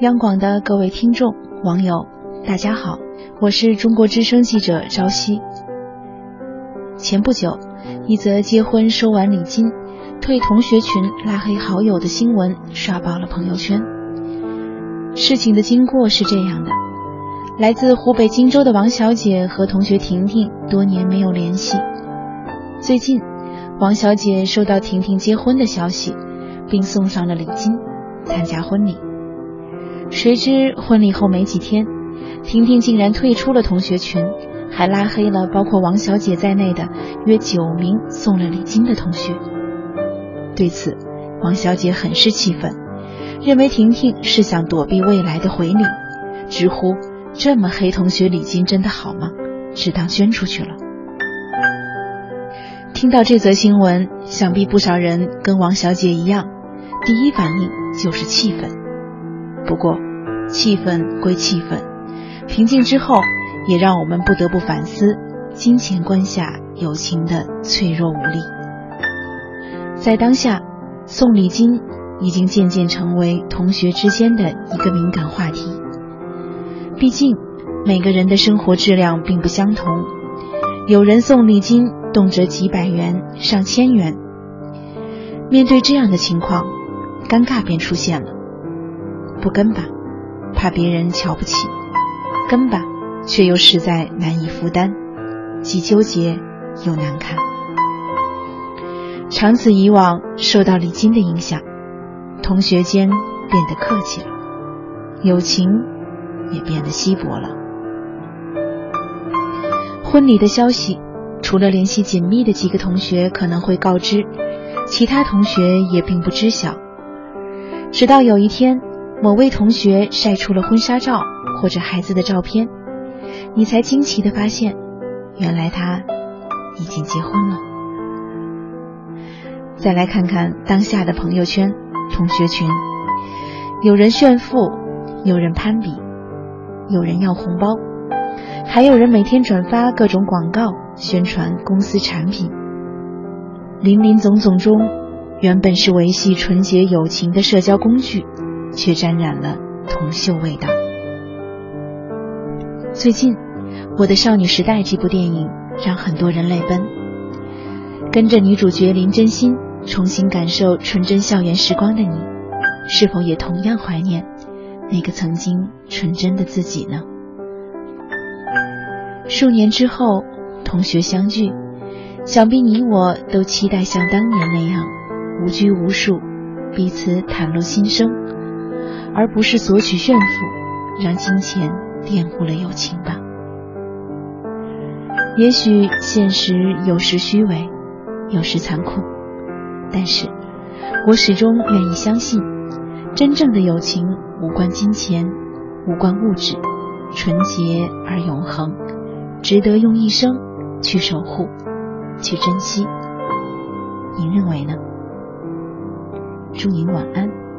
央广的各位听众、网友，大家好，我是中国之声记者朝夕。前不久，一则结婚收完礼金、退同学群、拉黑好友的新闻刷爆了朋友圈。事情的经过是这样的：来自湖北荆州的王小姐和同学婷婷多年没有联系，最近，王小姐收到婷婷结婚的消息，并送上了礼金，参加婚礼。谁知婚礼后没几天，婷婷竟然退出了同学群，还拉黑了包括王小姐在内的约九名送了礼金的同学。对此，王小姐很是气愤，认为婷婷是想躲避未来的回礼，直呼这么黑同学礼金真的好吗？只当捐出去了。听到这则新闻，想必不少人跟王小姐一样，第一反应就是气愤。不过，气愤归气愤，平静之后，也让我们不得不反思金钱观下友情的脆弱无力。在当下，送礼金已经渐渐成为同学之间的一个敏感话题。毕竟，每个人的生活质量并不相同，有人送礼金动辄几百元、上千元。面对这样的情况，尴尬便出现了。不跟吧，怕别人瞧不起；跟吧，却又实在难以负担，既纠结又难堪。长此以往，受到礼金的影响，同学间变得客气了，友情也变得稀薄了。婚礼的消息，除了联系紧密的几个同学可能会告知，其他同学也并不知晓。直到有一天。某位同学晒出了婚纱照或者孩子的照片，你才惊奇的发现，原来他已经结婚了。再来看看当下的朋友圈、同学群，有人炫富，有人攀比，有人要红包，还有人每天转发各种广告宣传公司产品。林林总总中，原本是维系纯洁友情的社交工具。却沾染了铜锈味道。最近，《我的少女时代》这部电影让很多人泪奔。跟着女主角林真心重新感受纯真校园时光的你，是否也同样怀念那个曾经纯真的自己呢？数年之后，同学相聚，想必你我都期待像当年那样无拘无束，彼此袒露心声。而不是索取炫富，让金钱玷污了友情吧。也许现实有时虚伪，有时残酷，但是我始终愿意相信，真正的友情无关金钱，无关物质，纯洁而永恒，值得用一生去守护，去珍惜。您认为呢？祝您晚安。